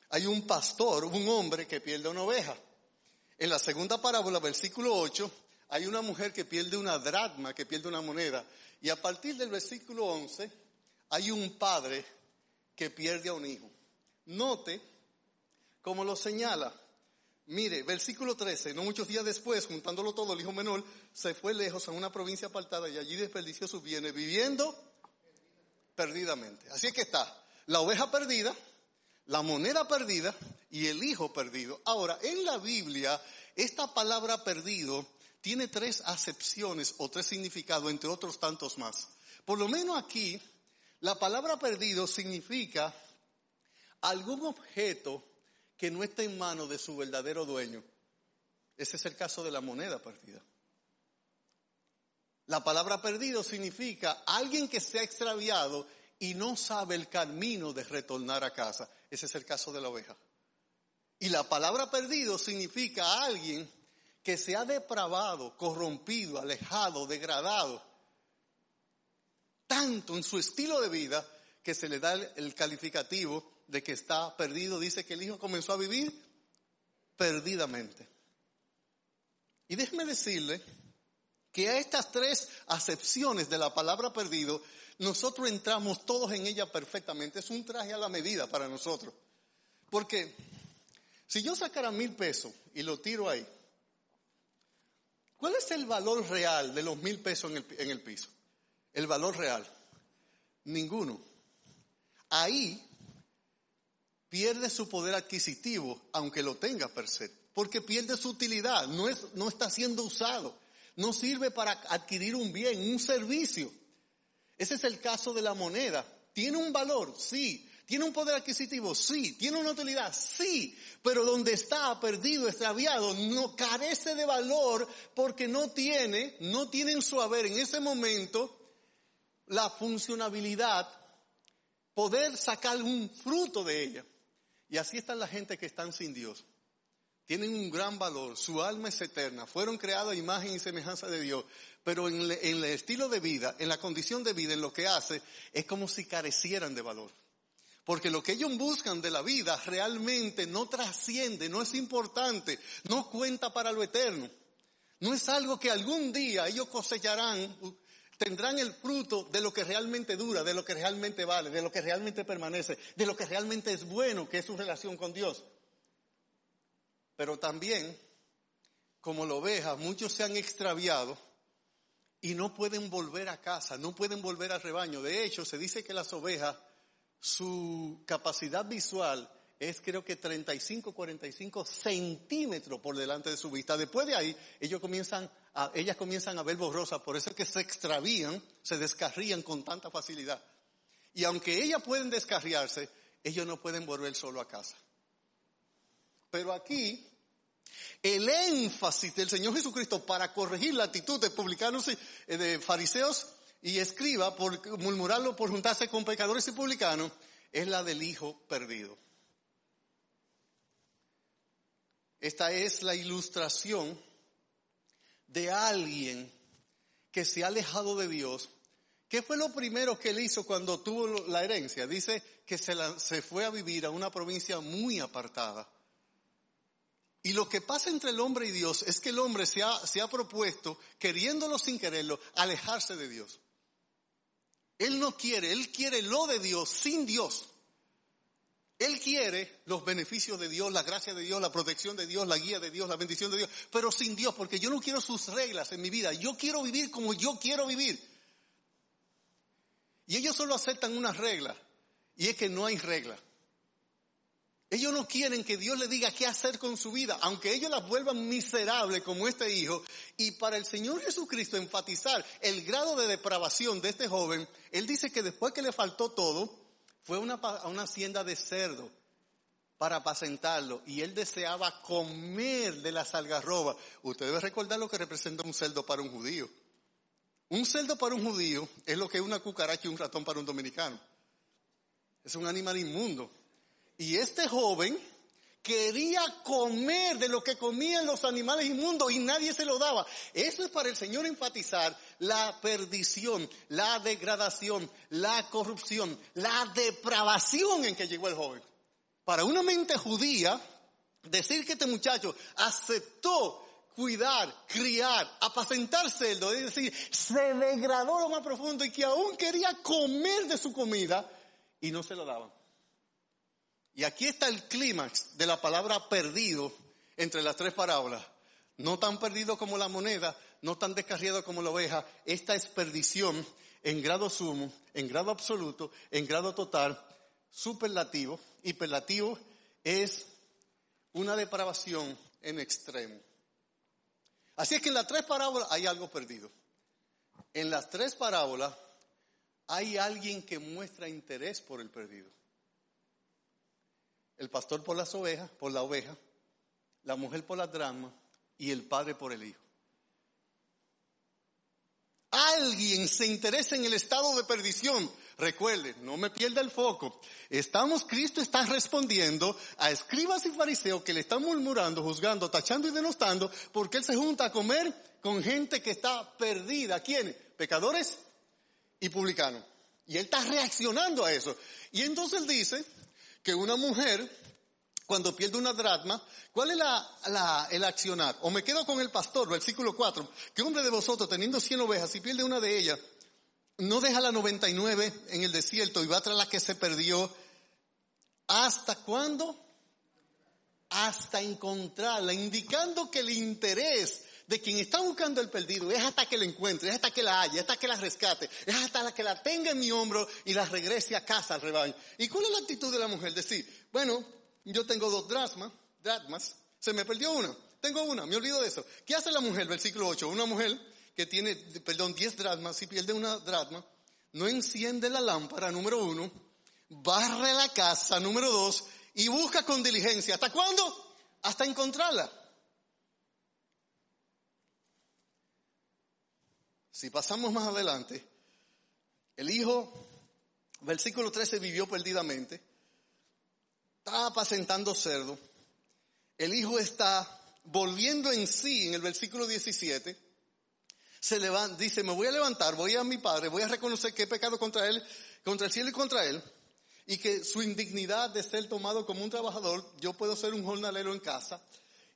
hay un pastor, un hombre que pierde una oveja. En la segunda parábola, versículo 8, hay una mujer que pierde una dracma, que pierde una moneda. Y a partir del versículo 11, hay un padre que pierde a un hijo. Note cómo lo señala. Mire, versículo 13, no muchos días después, juntándolo todo, el hijo menor se fue lejos a una provincia apartada y allí desperdició sus bienes, viviendo perdidamente. Así es que está la oveja perdida, la moneda perdida y el hijo perdido. Ahora, en la Biblia, esta palabra perdido tiene tres acepciones o tres significados, entre otros tantos más. Por lo menos aquí, la palabra perdido significa algún objeto que no está en manos de su verdadero dueño. Ese es el caso de la moneda perdida. La palabra perdido significa alguien que se ha extraviado y no sabe el camino de retornar a casa. Ese es el caso de la oveja. Y la palabra perdido significa alguien que se ha depravado, corrompido, alejado, degradado, tanto en su estilo de vida que se le da el, calificativo de que está perdido. Dice que el hijo comenzó a vivir perdidamente. Y déjeme decirle que a estas tres acepciones de la palabra perdido, nosotros entramos todos en ella perfectamente. Es un traje a la medida para nosotros. Porque si yo sacara mil pesos y lo tiro ahí, ¿cuál es el valor real de los mil pesos en el, en el piso? El valor real. Ninguno. Ahí pierde su poder adquisitivo, aunque lo tenga per se, porque pierde su utilidad, no, es, no está siendo usado, no sirve para adquirir un bien, un servicio. Ese es el caso de la moneda. ¿Tiene un valor? Sí. ¿Tiene un poder adquisitivo? Sí. ¿Tiene una utilidad? Sí. Pero donde está perdido, extraviado, no carece de valor porque no tiene, no tiene en su haber en ese momento la funcionabilidad, poder sacar un fruto de ella. Y así están la gente que están sin Dios. Tienen un gran valor, su alma es eterna, fueron creados a imagen y semejanza de Dios, pero en, el estilo de vida, en la condición de vida, en lo que hace, es como si carecieran de valor. Porque lo que ellos buscan de la vida realmente no trasciende, no es importante, no cuenta para lo eterno. No es algo que algún día ellos cosecharán tendrán el fruto de lo que realmente dura, de lo que realmente vale, de lo que realmente permanece, de lo que realmente es bueno, que es su relación con Dios. Pero también, como la oveja, muchos se han extraviado y no pueden volver a casa, no pueden volver al rebaño. De hecho, se dice que las ovejas, su capacidad visual es creo que 35, 45 centímetros por delante de su vista. Después de ahí, ellos comienzan ellas comienzan a ver borrosas, por eso es que se extravían, se descarrían con tanta facilidad. Y aunque ellas pueden descarriarse, ellos no pueden volver solo a casa. Pero aquí, el énfasis del Señor Jesucristo para corregir la actitud de publicanos, y eh, de fariseos y escriba por murmurarlo, por juntarse con pecadores y publicanos, es la del Hijo perdido. Esta es la ilustración de alguien que se ha alejado de Dios. ¿Qué fue lo primero que él hizo cuando tuvo la herencia? Dice que se, fue a vivir a una provincia muy apartada. Y lo que pasa entre el hombre y Dios es que el hombre se se ha propuesto, queriéndolo sin quererlo, alejarse de Dios. Él no quiere, él quiere lo de Dios sin Dios. Él quiere los beneficios de Dios, la gracia de Dios, la protección de Dios, la guía de Dios, la bendición de Dios, pero sin Dios, porque yo no quiero sus reglas en mi vida. Yo quiero vivir como yo quiero vivir. Y ellos solo aceptan una regla, y es que no hay regla. Ellos no quieren que Dios le diga qué hacer con su vida, aunque ellos la vuelvan miserable como este hijo. Y para el Señor Jesucristo enfatizar el grado de depravación de este joven, Él dice que después que le faltó todo, fue a una hacienda de cerdo para apacentarlo y él deseaba comer de la salgarroba. Usted debe recordar lo que representa un cerdo para un judío. Un cerdo para un judío es lo que es una cucaracha y un ratón para un dominicano. Es un animal inmundo. Y este joven quería comer de lo que comían los animales inmundos y nadie se lo daba. Eso es para el Señor enfatizar la perdición, la degradación, la corrupción, la depravación en que llegó el joven. Para una mente judía, decir que este muchacho aceptó cuidar, criar, apacentar cerdo, es decir, se degradó lo más profundo y que aún quería comer de su comida y no se lo daban. Y aquí está el clímax de la palabra perdido entre las tres parábolas. No tan perdido como la moneda, no tan descarriado como la oveja. Esta es perdición en grado sumo, en grado absoluto, en grado total, superlativo. Hiperlativo es una depravación en extremo. Así es que en las tres parábolas hay algo perdido. En las tres parábolas hay alguien que muestra interés por el perdido el pastor por las ovejas, por la oveja, la mujer por la drama y el padre por el hijo. Alguien se interesa en el estado de perdición. Recuerde, no me pierda el foco. Estamos, Cristo está respondiendo a escribas y fariseos que le están murmurando, juzgando, tachando y denostando porque él se junta a comer con gente que está perdida. ¿Quiénes? Pecadores y publicanos. Y él está reaccionando a eso. Y entonces dice, que una mujer, cuando pierde una dracma, ¿cuál es la, el accionar? O me quedo con el pastor, versículo 4, que hombre de vosotros teniendo 100 ovejas, si pierde una de ellas, no deja la 99 en el desierto y va tras la que se perdió. ¿Hasta cuándo? Hasta encontrarla, indicando que el interés de quien está buscando el perdido es hasta que la encuentre, es hasta que la haya, es hasta que la rescate, es hasta que la tenga en mi hombro y la regrese a casa al rebaño. ¿Y cuál es la actitud de la mujer? Decir, bueno, yo tengo dos drasmas, drasmas, se me perdió una, tengo una, me olvido de eso. ¿Qué hace la mujer? Versículo 8, una mujer que tiene, perdón, 10 drasmas, si pierde una drasma, no enciende la lámpara, número uno, barre la casa, número dos, y busca con diligencia. ¿Hasta cuándo? Hasta encontrarla. Si pasamos más adelante, el hijo, versículo 13, vivió perdidamente, está apacentando cerdo, el hijo está volviendo en sí en el versículo 17, se levanta, dice, me voy a levantar, voy a mi padre, voy a reconocer que he pecado contra él, contra el cielo y contra él, y que su indignidad de ser tomado como un trabajador, yo puedo ser un jornalero en casa,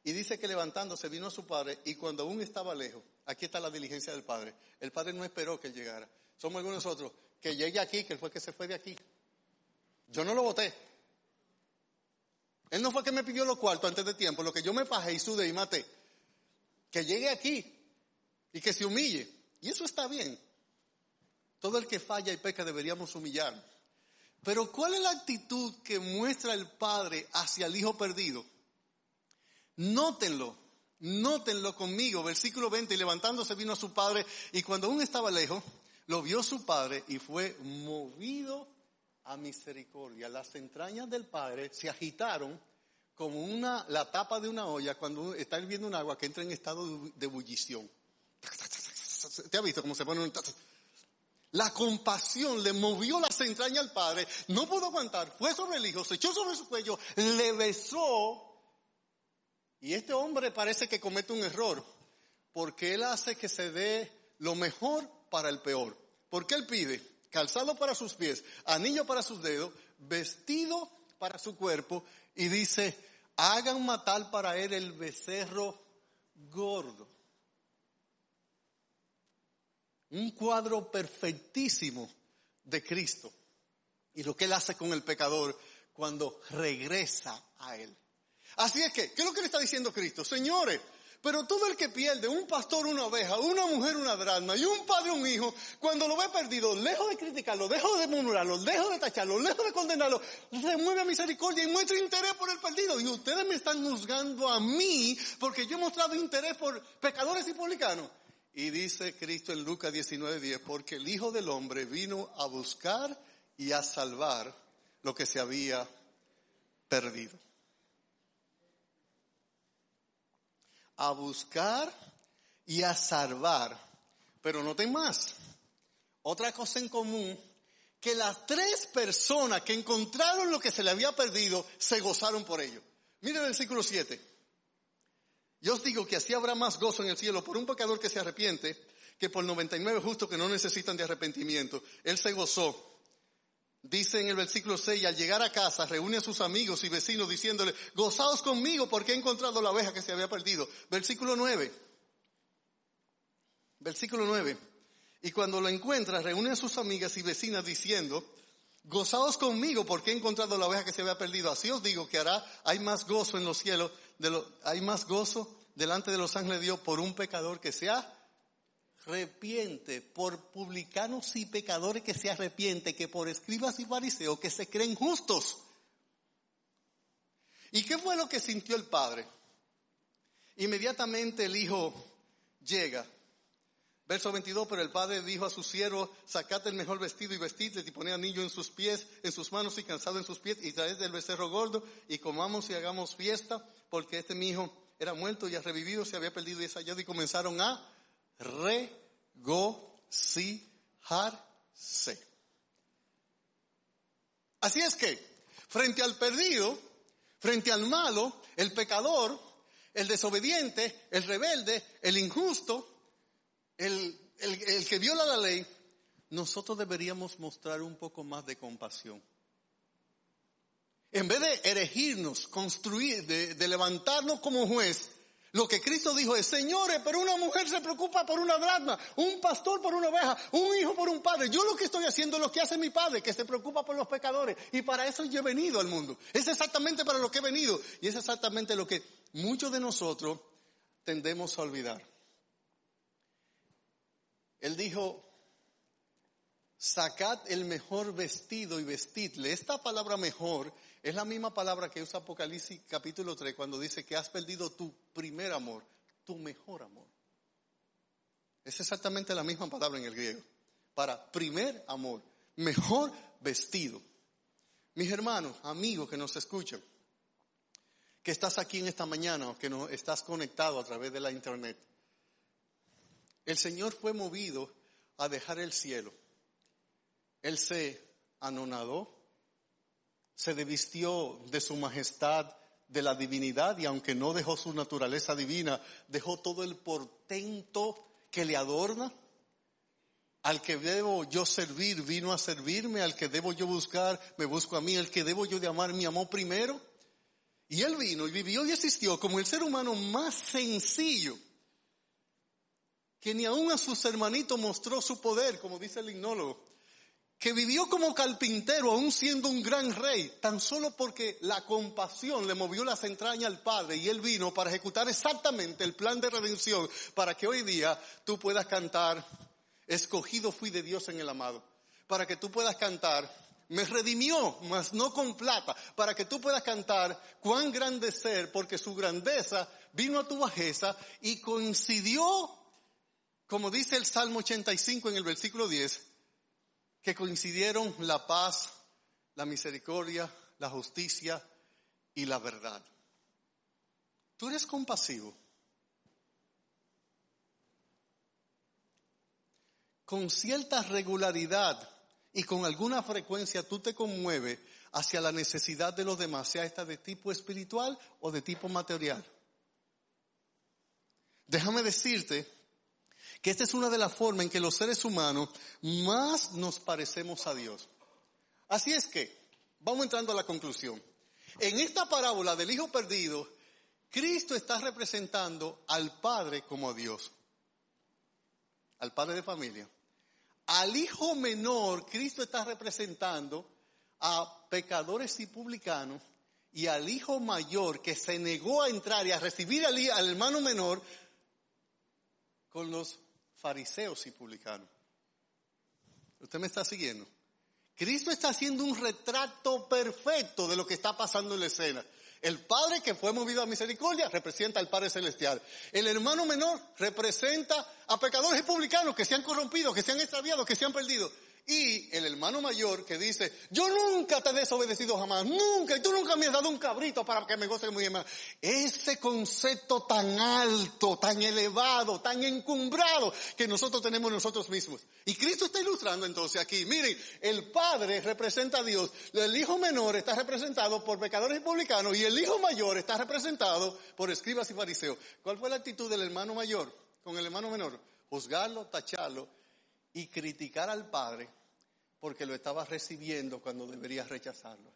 y dice que levantándose vino a su padre y cuando aún estaba lejos, aquí está la diligencia del padre. El padre no esperó que llegara. Somos algunos nosotros, que llegue aquí, que él fue que se fue de aquí. Yo no lo voté. Él no fue que me pidió los cuartos antes de tiempo, lo que yo me pajé y sudé y maté. Que llegue aquí y que se humille. Y eso está bien. Todo el que falla y peca deberíamos humillar. Pero ¿cuál es la actitud que muestra el padre hacia el hijo perdido? Nótenlo, nótenlo conmigo. Versículo 20, y levantándose vino a su padre y cuando aún estaba lejos, lo vio su padre y fue movido a misericordia. Las entrañas del padre se agitaron como una, la tapa de una olla cuando está hirviendo un agua que entra en estado de ebullición. ¿Te ha visto cómo se pone. La compasión le movió las entrañas al padre, no pudo aguantar, fue sobre el hijo, se echó sobre su cuello, le besó y este hombre parece que comete un error, porque él hace que se dé lo mejor para el peor. Porque él pide calzado para sus pies, anillo para sus dedos, vestido para su cuerpo, y dice, hagan matar para él el becerro gordo. Un cuadro perfectísimo de Cristo. Y lo que él hace con el pecador cuando regresa a Él. Así es que, ¿qué es lo que le está diciendo Cristo? Señores, pero todo el que pierde, un pastor, una oveja, una mujer, una drama y un padre, un hijo, cuando lo ve perdido, lejos de criticarlo, lejos de murmurarlo, lejos de tacharlo, lejos de condenarlo, remueve a misericordia y muestra interés por el perdido. Y ustedes me están juzgando a mí porque yo he mostrado interés por pecadores y publicanos. Y dice Cristo en Lucas 19:10, porque el Hijo del Hombre vino a buscar y a salvar lo que se había perdido. A buscar y a salvar. Pero noten más. Otra cosa en común, que las tres personas que encontraron lo que se le había perdido se gozaron por ello. Miren el versículo 7. Yo os digo que así habrá más gozo en el cielo por un pecador que se arrepiente que por 99 justos que no necesitan de arrepentimiento. Él se gozó. Dice en el versículo 6, al llegar a casa, reúne a sus amigos y vecinos diciéndole, gozaos conmigo porque he encontrado la oveja que se había perdido. Versículo 9. Versículo 9. Y cuando lo encuentra, reúne a sus amigas y vecinas diciendo, gozaos conmigo porque he encontrado la oveja que se había perdido. Así os digo que hará, hay más gozo en los cielos, de lo, hay más gozo delante de los ángeles de Dios por un pecador que se arrepiente, por publicanos y pecadores que se arrepiente, que por escribas y fariseos que se creen justos. ¿Y qué fue lo que sintió el padre? Inmediatamente el hijo llega Verso 22, pero el padre dijo a su siervo, sacate el mejor vestido y vestidle y pone anillo en sus pies, en sus manos y cansado en sus pies y traed del becerro gordo y comamos y hagamos fiesta porque este mi hijo era muerto y ha revivido, se había perdido y es hallado y comenzaron a regocijarse. Así es que, frente al perdido, frente al malo, el pecador, el desobediente, el rebelde, el injusto, el, el, que viola la ley, nosotros deberíamos mostrar un poco más de compasión. En vez de erigirnos, construir, de, de, levantarnos como juez, lo que Cristo dijo es, señores, pero una mujer se preocupa por una drama, un pastor por una oveja, un hijo por un padre. Yo lo que estoy haciendo es lo que hace mi padre, que se preocupa por los pecadores. Y para eso yo he venido al mundo. Es exactamente para lo que he venido. Y es exactamente lo que muchos de nosotros tendemos a olvidar. Él dijo, sacad el mejor vestido y vestidle. Esta palabra mejor es la misma palabra que usa Apocalipsis capítulo 3 cuando dice que has perdido tu primer amor, tu mejor amor. Es exactamente la misma palabra en el griego. Para primer amor, mejor vestido. Mis hermanos, amigos que nos escuchan, que estás aquí en esta mañana o que no estás conectado a través de la internet. El Señor fue movido a dejar el cielo. Él se anonadó, se desvistió de su majestad, de la divinidad, y aunque no dejó su naturaleza divina, dejó todo el portento que le adorna. Al que debo yo servir, vino a servirme, al que debo yo buscar, me busco a mí, al que debo yo de amar, me amó primero. Y él vino y vivió y existió como el ser humano más sencillo que ni aún a sus hermanitos mostró su poder, como dice el himnólogo, que vivió como carpintero aún siendo un gran rey, tan solo porque la compasión le movió las entrañas al Padre y él vino para ejecutar exactamente el plan de redención para que hoy día tú puedas cantar, escogido fui de Dios en el amado, para que tú puedas cantar, me redimió, mas no con plata, para que tú puedas cantar cuán grande ser, porque su grandeza vino a tu bajeza y coincidió como dice el Salmo 85 en el versículo 10, que coincidieron la paz, la misericordia, la justicia y la verdad. Tú eres compasivo. Con cierta regularidad y con alguna frecuencia tú te conmueves hacia la necesidad de los demás, sea esta de tipo espiritual o de tipo material. Déjame decirte que esta es una de las formas en que los seres humanos más nos parecemos a Dios. Así es que, vamos entrando a la conclusión. En esta parábola del Hijo Perdido, Cristo está representando al Padre como a Dios, al Padre de familia. Al Hijo menor, Cristo está representando a pecadores y publicanos y al hijo mayor que se negó a entrar y a recibir al, hermano menor con los y publicanos. ¿Usted me está siguiendo? Cristo está haciendo un retrato perfecto de lo que está pasando en la escena. El Padre que fue movido a misericordia representa al Padre Celestial. El hermano menor representa a pecadores y publicanos que se han corrompido, que se han extraviado, que se han perdido. Y el hermano mayor que dice, yo nunca te he desobedecido jamás, nunca, y tú nunca me has dado un cabrito para que me goce muy bien. Ese concepto tan alto, tan elevado, tan encumbrado que nosotros tenemos nosotros mismos. Y Cristo está ilustrando entonces aquí, miren, el Padre representa a Dios, el Hijo menor está representado por pecadores y publicanos, y el Hijo mayor está representado por escribas y fariseos. ¿Cuál fue la actitud del hermano mayor con el hermano menor? Juzgarlo, tacharlo y criticar al Padre porque lo estaba recibiendo cuando debería rechazarlo.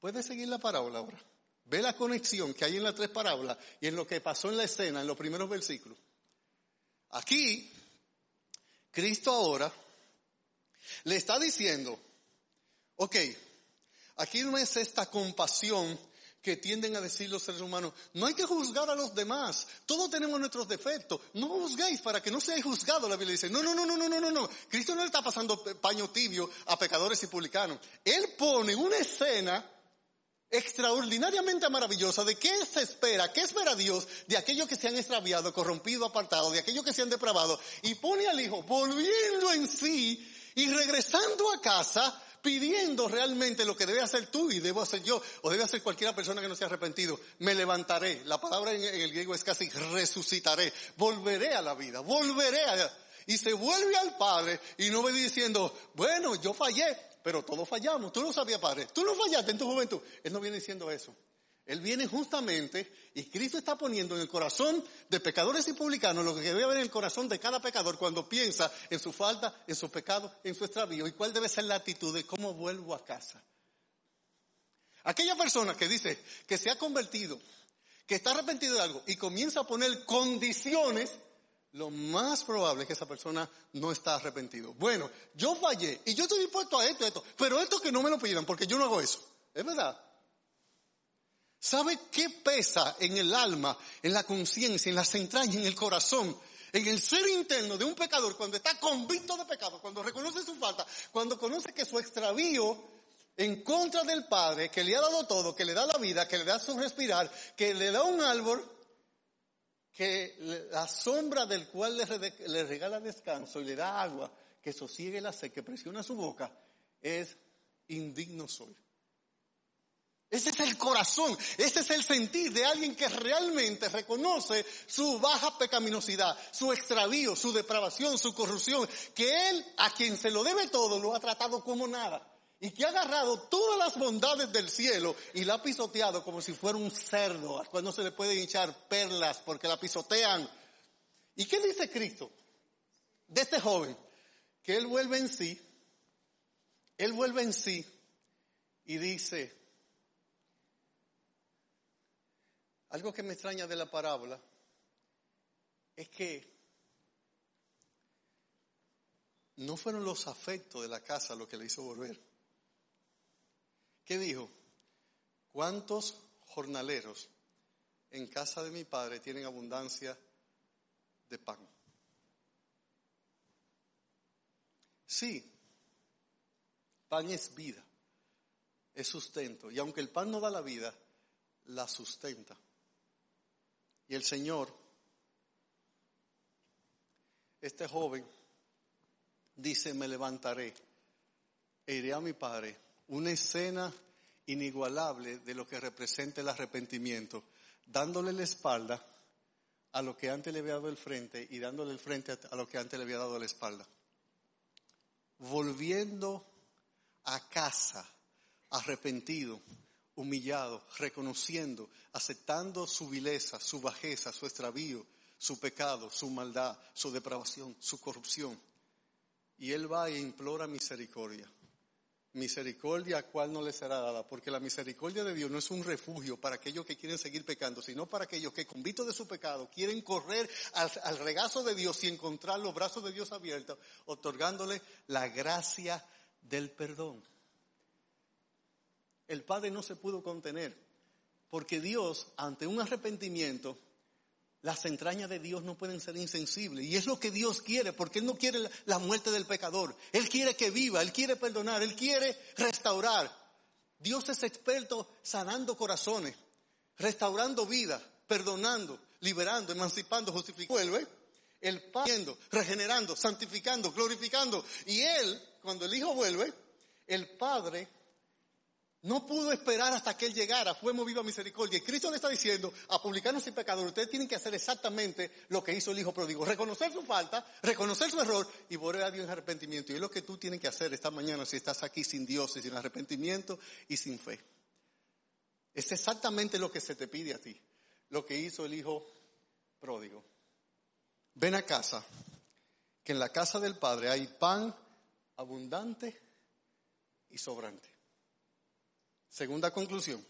¿Puede seguir la parábola ahora? Ve la conexión que hay en las tres parábolas y en lo que pasó en la escena, en los primeros versículos. Aquí, Cristo ahora le está diciendo, ok, aquí no es esta compasión que tienden a decir los seres humanos, no hay que juzgar a los demás, todos tenemos nuestros defectos, no juzguéis para que no seáis juzgados, la Biblia dice, no, no, no, no, no, no, no, no, Cristo no le está pasando paño tibio a pecadores y publicanos, Él pone una escena extraordinariamente maravillosa de qué se espera, qué espera Dios de aquellos que se han extraviado, corrompido, apartado, de aquellos que se han depravado, y pone al Hijo volviendo en sí y regresando a casa pidiendo realmente lo que debe hacer tú y debo hacer yo, o debe hacer cualquier persona que no se ha arrepentido. Me levantaré. La palabra en el griego es casi resucitaré. Volveré a la vida, volveré a... Y se vuelve al Padre y no ve diciendo, bueno, yo fallé, pero todos fallamos. Tú no sabías, Padre. Tú no fallaste en tu juventud. Él no viene diciendo eso. Él viene justamente y Cristo está poniendo en el corazón de pecadores y publicanos lo que debe haber en el corazón de cada pecador cuando piensa en su falta, en su pecado, en su extravío y cuál debe ser la actitud de cómo vuelvo a casa. Aquella persona que dice que se ha convertido, que está arrepentido de algo y comienza a poner condiciones, lo más probable es que esa persona no está arrepentido. Bueno, yo fallé y yo estoy dispuesto a esto, esto, pero esto que no me lo pidan porque yo no hago eso. Es verdad. ¿Sabe qué pesa en el alma, en la conciencia, en las entrañas, en el corazón, en el ser interno de un pecador cuando está convicto de pecado, cuando reconoce su falta, cuando conoce que su extravío en contra del Padre, que le ha dado todo, que le da la vida, que le da su respirar, que le da un árbol, que la sombra del cual le, regala descanso y le da agua, que sosiegue la sed, que presiona su boca, es indigno soy. Ese es el corazón, ese es el sentir de alguien que realmente reconoce su baja pecaminosidad, su extravío, su depravación, su corrupción, que él, a quien se lo debe todo, lo ha tratado como nada. Y que ha agarrado todas las bondades del cielo y la ha pisoteado como si fuera un cerdo, al cual no se le puede hinchar perlas porque la pisotean. ¿Y qué dice Cristo de este joven? Que él vuelve en sí, él vuelve en sí y dice, Algo que me extraña de la parábola es que no fueron los afectos de la casa lo que le hizo volver. ¿Qué dijo? ¿Cuántos jornaleros en casa de mi padre tienen abundancia de pan? Sí, pan es vida, es sustento. Y aunque el pan no da la vida, la sustenta. Y el Señor, este joven, dice, me levantaré e iré a mi Padre. Una escena inigualable de lo que representa el arrepentimiento, dándole la espalda a lo que antes le había dado el frente y dándole el frente a lo que antes le había dado la espalda. Volviendo a casa, arrepentido, humillado, reconociendo, aceptando su vileza, su bajeza, su extravío, su pecado, su maldad, su depravación, su corrupción. Y él va e implora misericordia. Misericordia a cual no le será dada, porque la misericordia de Dios no es un refugio para aquellos que quieren seguir pecando, sino para aquellos que convictos de su pecado quieren correr al, al regazo de Dios y encontrar los brazos de Dios abiertos, otorgándole la gracia del perdón. El Padre no se pudo contener, porque Dios, ante un arrepentimiento, las entrañas de Dios no pueden ser insensibles. Y es lo que Dios quiere, porque Él no quiere la muerte del pecador. Él quiere que viva, Él quiere perdonar, Él quiere restaurar. Dios es experto sanando corazones, restaurando vida, perdonando, liberando, emancipando, justificando. Vuelve, el Padre, regenerando, santificando, glorificando. Y Él, cuando el Hijo vuelve, el Padre no pudo esperar hasta que Él llegara, fue movido a misericordia. Y Cristo le está diciendo a publicanos y pecadores, ustedes tienen que hacer exactamente lo que hizo el Hijo pródigo, reconocer su falta, reconocer su error y volver a Dios en arrepentimiento. Y es lo que tú tienes que hacer esta mañana si estás aquí sin Dios y sin arrepentimiento y sin fe. Es exactamente lo que se te pide a ti, lo que hizo el Hijo pródigo. Ven a casa, que en la casa del Padre hay pan abundante y sobrante. Segunda conclusión.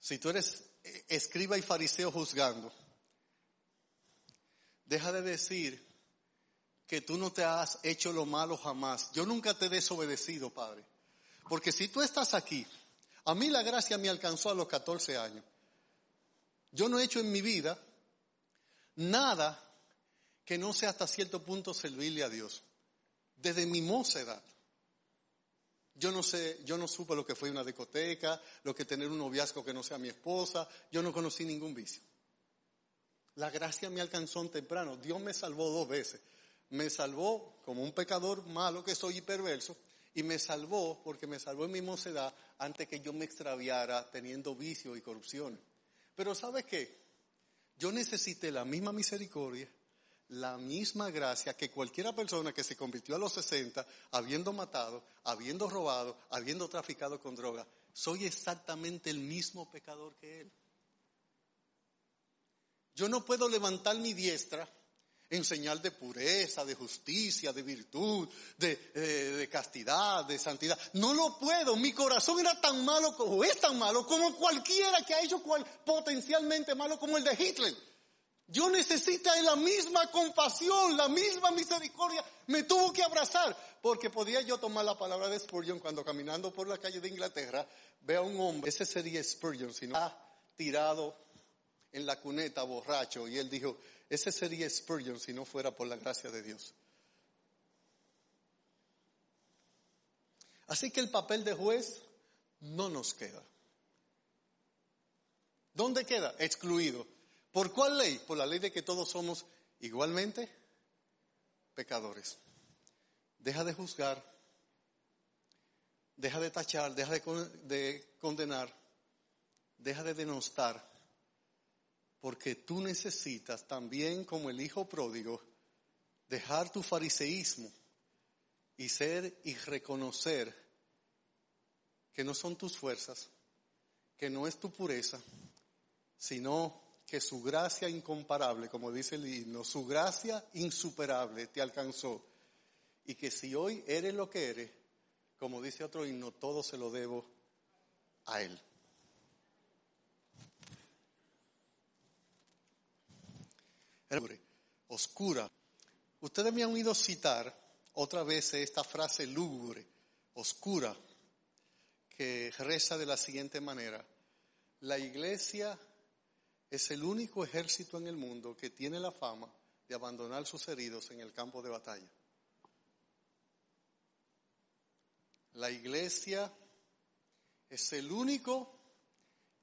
Si tú eres escriba y fariseo juzgando, deja de decir que tú no te has hecho lo malo jamás. Yo nunca te he desobedecido, Padre. Porque si tú estás aquí, a mí la gracia me alcanzó a los 14 años. Yo no he hecho en mi vida nada que no sea hasta cierto punto servirle a Dios. Desde mi mocedad. Yo no sé, yo no supe lo que fue una discoteca, lo que tener un noviazgo que no sea mi esposa. Yo no conocí ningún vicio. La gracia me alcanzó temprano. Dios me salvó dos veces. Me salvó como un pecador malo que soy y perverso. Y me salvó porque me salvó en mi mocedad antes que yo me extraviara teniendo vicio y corrupción. Pero ¿sabe qué? Yo necesité la misma misericordia la misma gracia que cualquiera persona que se convirtió a los 60, habiendo matado, habiendo robado, habiendo traficado con droga. Soy exactamente el mismo pecador que él. Yo no puedo levantar mi diestra en señal de pureza, de justicia, de virtud, de, eh, de, castidad, de santidad. No lo puedo. Mi corazón era tan malo, o es tan malo, como cualquiera que ha hecho cual, potencialmente malo como el de Hitler. Yo necesito la misma compasión, la misma misericordia. Me tuvo que abrazar, porque podía yo tomar la palabra de Spurgeon cuando caminando por la calle de Inglaterra veo a un hombre, ese sería Spurgeon, si no ha tirado en la cuneta borracho, y él dijo, ese sería Spurgeon si no fuera por la gracia de Dios. Así que el papel de juez no nos queda. ¿Dónde queda? Excluido. ¿Por cuál ley? Por la ley de que todos somos igualmente pecadores. Deja de juzgar, deja de tachar, deja de, condenar, deja de denostar, porque tú necesitas también como el hijo pródigo dejar tu fariseísmo y ser y reconocer que no son tus fuerzas, que no es tu pureza, sino que su gracia incomparable, como dice el himno, su gracia insuperable te alcanzó. Y que si hoy eres lo que eres, como dice otro himno, todo se lo debo a Él. Oscura. Ustedes me han oído citar otra vez esta frase lúgubre, oscura, que reza de la siguiente manera. La iglesia es el único ejército en el mundo que tiene la fama de abandonar sus heridos en el campo de batalla. La iglesia es el único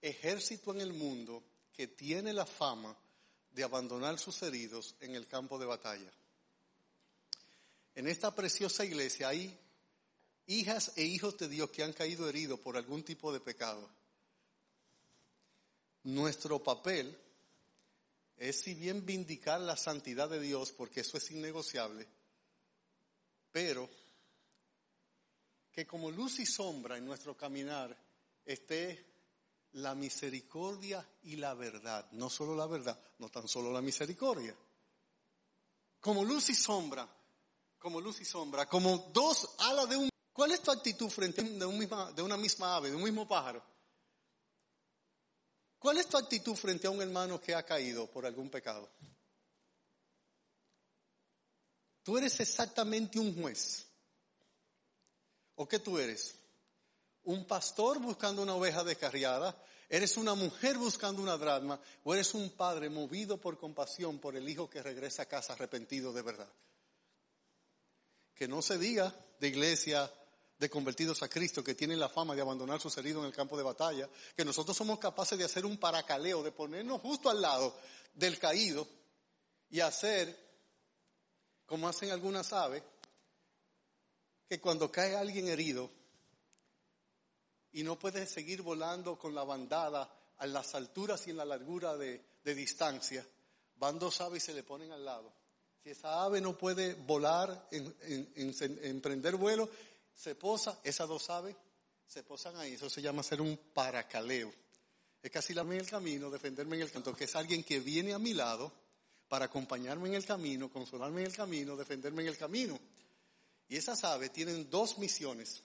ejército en el mundo que tiene la fama de abandonar sus heridos en el campo de batalla. En esta preciosa iglesia hay hijas e hijos de Dios que han caído heridos por algún tipo de pecado. Nuestro papel es si bien vindicar la santidad de Dios, porque eso es innegociable, pero que como luz y sombra en nuestro caminar esté la misericordia y la verdad, no solo la verdad, no tan solo la misericordia. Como luz y sombra, como luz y sombra, como dos alas de un... ¿Cuál es tu actitud frente a misma, de una misma ave, de un mismo pájaro? ¿Cuál es tu actitud frente a un hermano que ha caído por algún pecado? Tú eres exactamente un juez. ¿O qué tú eres? ¿Un pastor buscando una oveja descarriada? ¿Eres una mujer buscando una drama? ¿O eres un padre movido por compasión por el hijo que regresa a casa arrepentido de verdad? Que no se diga de iglesia de convertidos a Cristo que tienen la fama de abandonar sus heridos en el campo de batalla, que nosotros somos capaces de hacer un paracaleo, de ponernos justo al lado del caído y hacer, como hacen algunas aves, que cuando cae alguien herido y no puede seguir volando con la bandada a las alturas y en la largura de, distancia, van dos aves y se le ponen al lado. Si esa ave no puede volar, en, emprender vuelo, se posa, esas dos aves se posan ahí. Eso se llama hacer un paracaleo. Es casi la en el camino, defenderme en el canto, que es alguien que viene a mi lado para acompañarme en el camino, consolarme en el camino, defenderme en el camino. Y esas aves tienen dos misiones.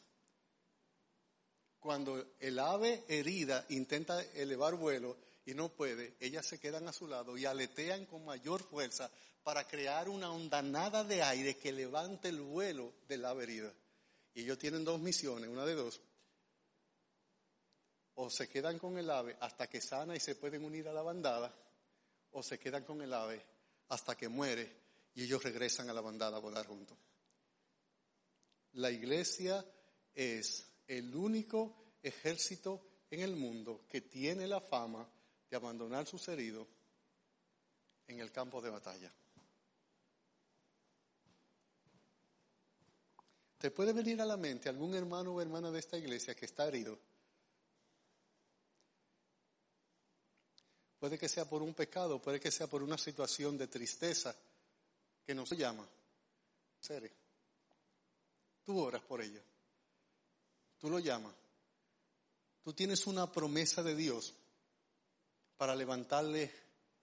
Cuando el ave herida intenta elevar vuelo y no puede, ellas se quedan a su lado y aletean con mayor fuerza para crear una ondanada de aire que levante el vuelo del ave herida. Y ellos tienen dos misiones, una de dos. O se quedan con el ave hasta que sana y se pueden unir a la bandada, o se quedan con el ave hasta que muere y ellos regresan a la bandada a volar juntos. La iglesia es el único ejército en el mundo que tiene la fama de abandonar sus heridos en el campo de batalla. ¿Te puede venir a la mente algún hermano o hermana de esta iglesia que está herido? Puede que sea por un pecado, puede que sea por una situación de tristeza que no se llama. Tú oras por ella. Tú lo llamas. Tú tienes una promesa de Dios para levantarle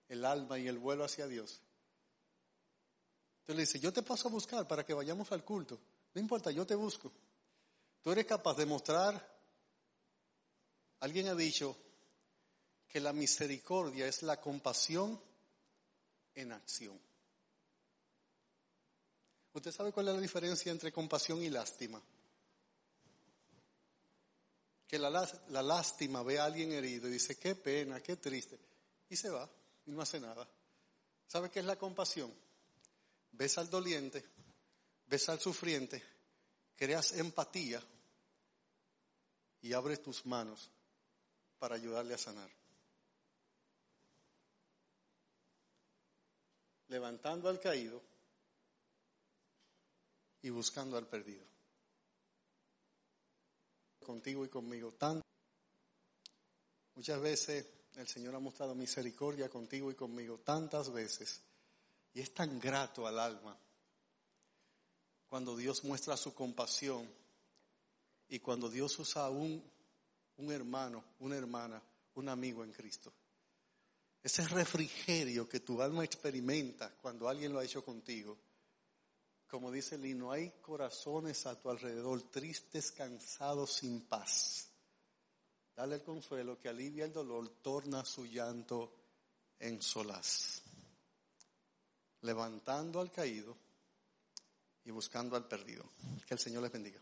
el alma y el vuelo hacia Dios. Entonces le dice, yo te paso a buscar para que vayamos al culto. No importa, yo te busco. Tú eres capaz de mostrar, alguien ha dicho que la misericordia es la compasión en acción. ¿Usted sabe cuál es la diferencia entre compasión y lástima? Que la, lástima ve a alguien herido y dice, qué pena, qué triste, y se va y no hace nada. ¿Sabe qué es la compasión? Ves al doliente, ves al sufriente, creas empatía y abres tus manos para ayudarle a sanar. Levantando al caído y buscando al perdido. Contigo y conmigo. Muchas veces el Señor ha mostrado misericordia contigo y conmigo, tantas veces. Y es tan grato al alma cuando Dios muestra su compasión y cuando Dios usa a un, un hermano, una hermana, un amigo en Cristo. Ese refrigerio que tu alma experimenta cuando alguien lo ha hecho contigo. Como dice el no hay corazones a tu alrededor tristes, cansados, sin paz. Dale el consuelo que alivia el dolor, torna su llanto en solaz. Levantando al caído y buscando al perdido. Que el Señor les bendiga.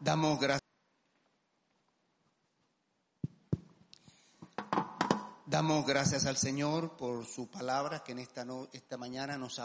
Damos gracias. Damos gracias al Señor por su palabra que en esta, no, esta mañana nos ha